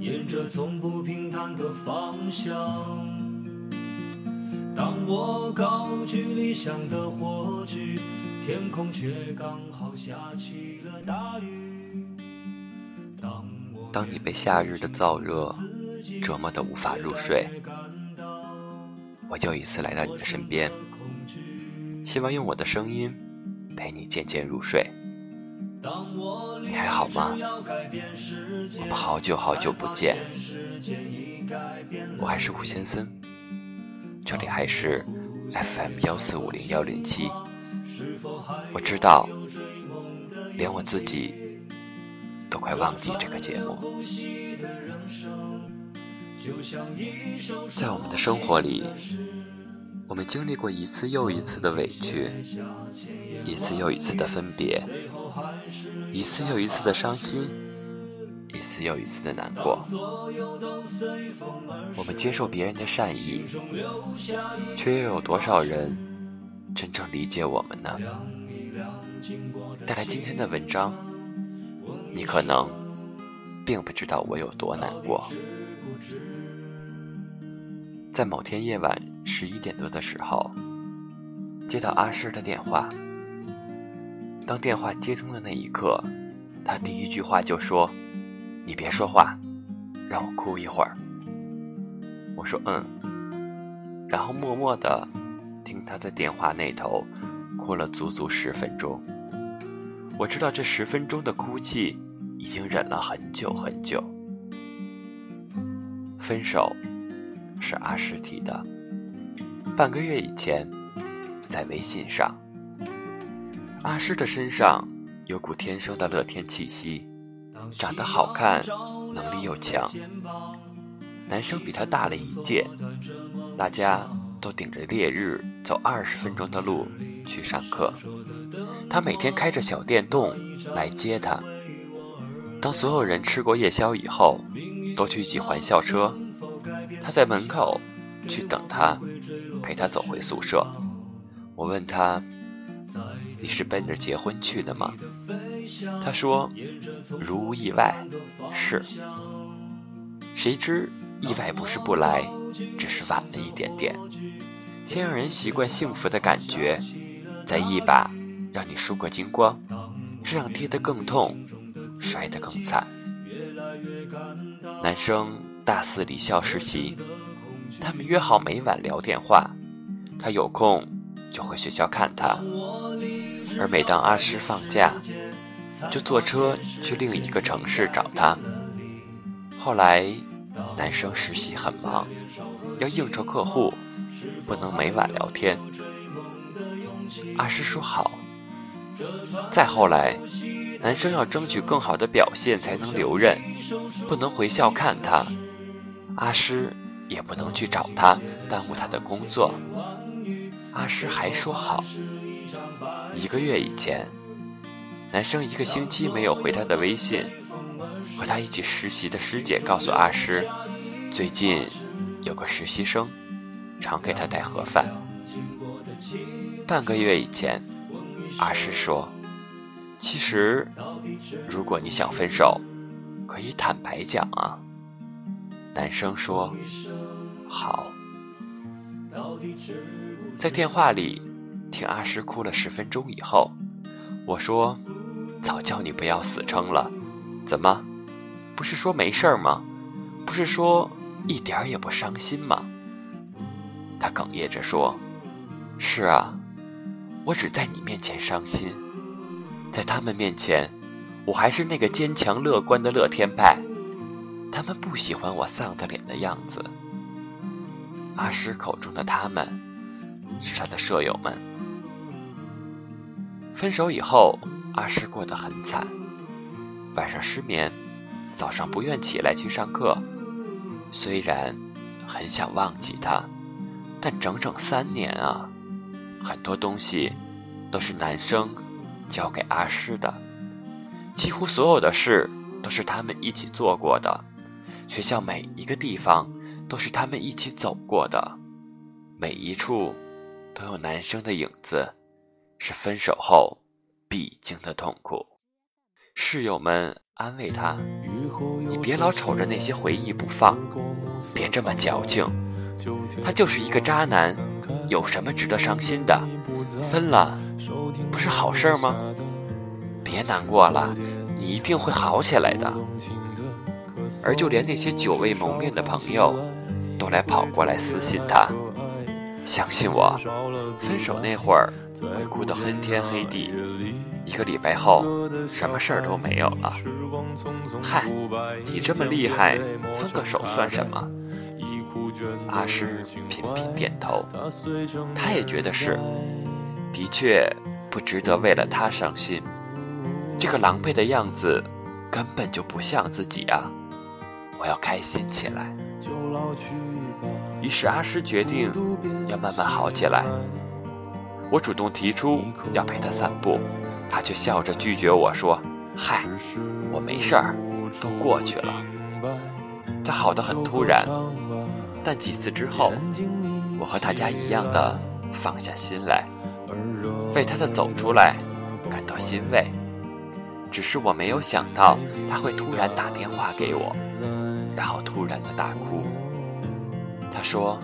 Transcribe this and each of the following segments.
沿着从不平坦的方向。当我高举理想的火炬，天空却刚好下起了大雨。当你被夏日的燥热折磨得无法入睡，我又一次来到你的身边，希望用我的声音陪你渐渐入睡。你还好吗？我们好久好久不见。我还是吴先生，这里还是 FM 幺四五零幺零七。我知道，连我自己都快忘记这个节目。在我们的生活里，我们经历过一次又一次的委屈，一次又一次的分别。一次又一次的伤心，一次又一次的难过。我们接受别人的善意，却又有多少人真正理解我们呢？带来今天的文章，你可能并不知道我有多难过。在某天夜晚十一点多的时候，接到阿诗的电话。当电话接通的那一刻，他第一句话就说：“你别说话，让我哭一会儿。”我说：“嗯。”然后默默的听他在电话那头哭了足足十分钟。我知道这十分钟的哭泣已经忍了很久很久。分手是阿诗提的，半个月以前，在微信上。阿诗的身上有股天生的乐天气息，长得好看，能力又强。男生比他大了一届，大家都顶着烈日走二十分钟的路去上课。他每天开着小电动来接他。当所有人吃过夜宵以后，都去挤环校车，他在门口去等他，陪他走回宿舍。我问他。你是奔着结婚去的吗？他说：“如无意外，是。”谁知意外不是不来，只是晚了一点点。先让人习惯幸福的感觉，再一把让你输个精光，这样跌得更痛，摔得更惨。男生大四离校实习，他们约好每晚聊电话，他有空就回学校看他。而每当阿诗放假，就坐车去另一个城市找他。后来，男生实习很忙，要应酬客户，不能每晚聊天。阿诗说好。再后来，男生要争取更好的表现才能留任，不能回校看他，阿诗也不能去找他，耽误他的工作。阿诗还说好。一个月以前，男生一个星期没有回他的微信。和他一起实习的师姐告诉阿诗，最近有个实习生，常给他带盒饭。半个月以前，阿诗说：“其实，如果你想分手，可以坦白讲啊。”男生说：“好。”在电话里。听阿诗哭了十分钟以后，我说：“早叫你不要死撑了，怎么？不是说没事儿吗？不是说一点儿也不伤心吗？”他哽咽着说：“是啊，我只在你面前伤心，在他们面前，我还是那个坚强乐观的乐天派。他们不喜欢我丧着脸的样子。”阿诗口中的他们，是他的舍友们。分手以后，阿诗过得很惨，晚上失眠，早上不愿起来去上课。虽然很想忘记他，但整整三年啊，很多东西都是男生交给阿诗的，几乎所有的事都是他们一起做过的，学校每一个地方都是他们一起走过的，每一处都有男生的影子，是分手后必经的痛苦。室友们安慰他：“你别老瞅着那些回忆不放，别这么矫情。他就是一个渣男，有什么值得伤心的？分了，不是好事吗？别难过了，你一定会好起来的。”而就连那些久未谋面的朋友，都来跑过来私信他：“相信我，分手那会儿会哭得昏天黑地。”一个礼拜后，什么事儿都没有了。嗨，你这么厉害，分个手算什么？阿诗频频点头，他也觉得是，的确不值得为了他伤心。这个狼狈的样子，根本就不像自己啊！我要开心起来。于是阿诗决定要慢慢好起来。我主动提出要陪他散步。他却笑着拒绝我说：“嗨，我没事儿，都过去了。”他好的很突然，但几次之后，我和大家一样的放下心来，为他的走出来感到欣慰。只是我没有想到他会突然打电话给我，然后突然的大哭。他说：“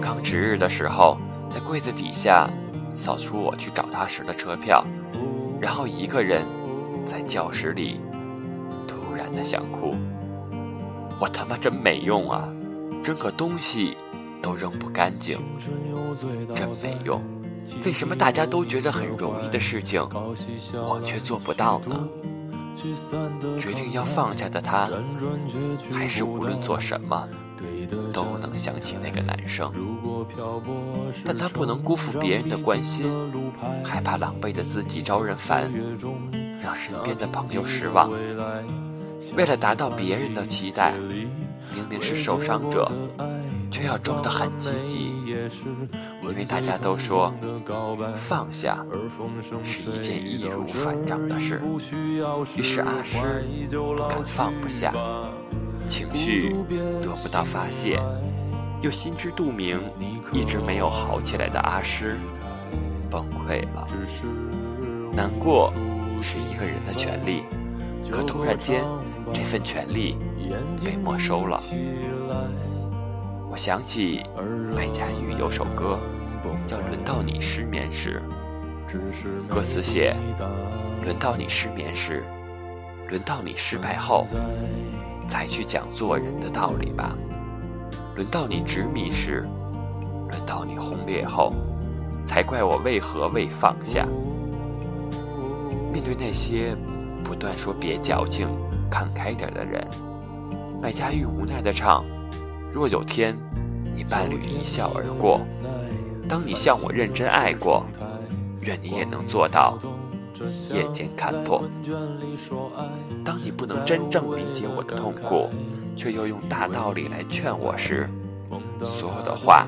刚值日的时候，在柜子底下扫出我去找他时的车票。”然后一个人在教室里突然的想哭，我他妈真没用啊！扔个东西都扔不干净，真没用。为什么大家都觉得很容易的事情，我却做不到呢？决定要放下的他，还是无论做什么都能想起那个男生。但他不能辜负别人的关心，害怕狼狈的自己招人烦，让身边的朋友失望。为了达到别人的期待，明明是受伤者。却要装得很积极，因为大家都说放下是一件易如反掌的事。于是阿诗不敢放不下，情绪得不到发泄，又心知肚明一直没有好起来的阿诗崩溃了。难过是一个人的权利，可突然间这份权利被没收了。我想起白家玉有首歌，叫《轮到你失眠时》，歌词写：轮到你失眠时，轮到你失败后，才去讲做人的道理吧；轮到你执迷时，轮到你轰烈后，才怪我为何未放下。面对那些不断说别矫情、看开点的人，白家玉无奈地唱。若有天，你伴侣一笑而过，当你向我认真爱过，愿你也能做到夜间看破。当你不能真正理解我的痛苦，却又用大道理来劝我时，所有的话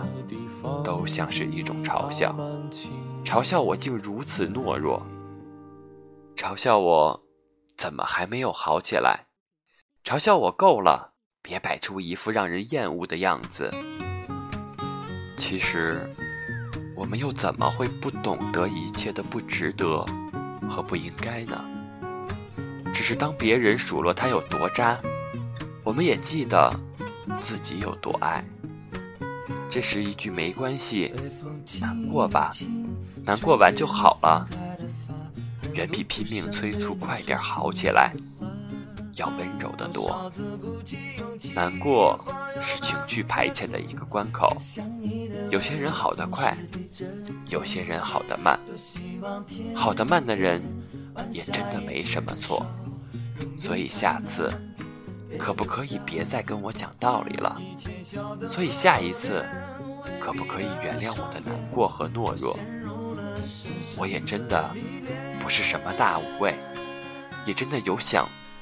都像是一种嘲笑，嘲笑我竟如此懦弱，嘲笑我怎么还没有好起来，嘲笑我够了。别摆出一副让人厌恶的样子。其实，我们又怎么会不懂得一切的不值得和不应该呢？只是当别人数落他有多渣，我们也记得自己有多爱。这是一句没关系，难过吧，难过完就好了，远比拼命催促快点好起来。要温柔的多。难过是情绪排遣的一个关口。有些人好得快，有些人好得慢。好得慢的人也真的没什么错。所以下次可不可以别再跟我讲道理了？所以下一次可不可以原谅我的难过和懦弱？我也真的不是什么大无畏，也真的有想。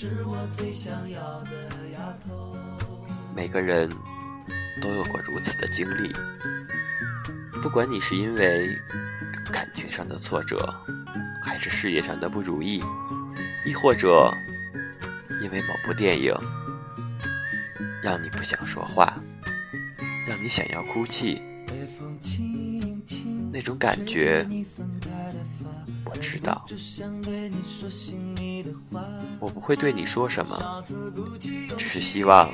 是我最想要的丫头。每个人都有过如此的经历，不管你是因为感情上的挫折，还是事业上的不如意，亦或者因为某部电影让你不想说话，让你想要哭泣，那种感觉我知道。我不会对你说什么，只是希望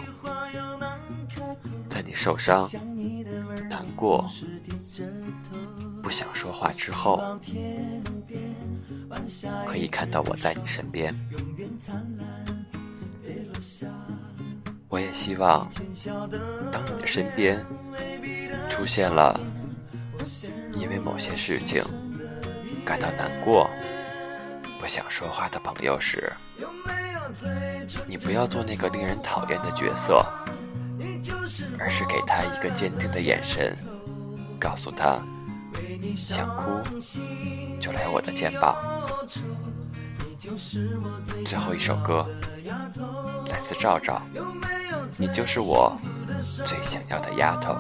在你受伤、难过、不想说话之后，可以看到我在你身边。我也希望，当你的身边出现了因为某些事情感到难过、不想说话的朋友时，你不要做那个令人讨厌的角色，而是给他一个坚定的眼神，告诉他，想哭就来我的肩膀。最后一首歌来自赵赵，你就是我最想要的丫头。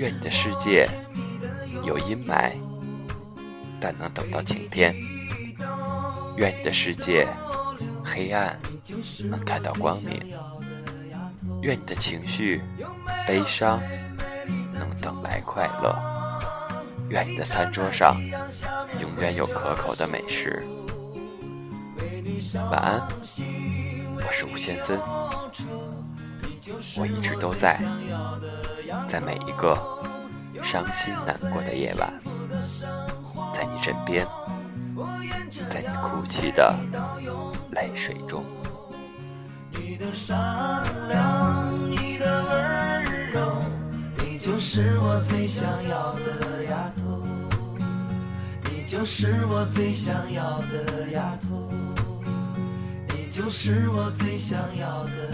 愿你的世界有阴霾，但能等到晴天；愿你的世界黑暗，能看到光明；愿你的情绪悲伤，能等来快乐；愿你的餐桌上永远有可口的美食。晚安，我是吴先森，我一直都在，在每一个伤心难过的夜晚，在你枕边，在你哭泣的泪水中。你的善良，你的温柔，你就是我最想要的丫头，你就是我最想要的丫头。你就是我最想要的。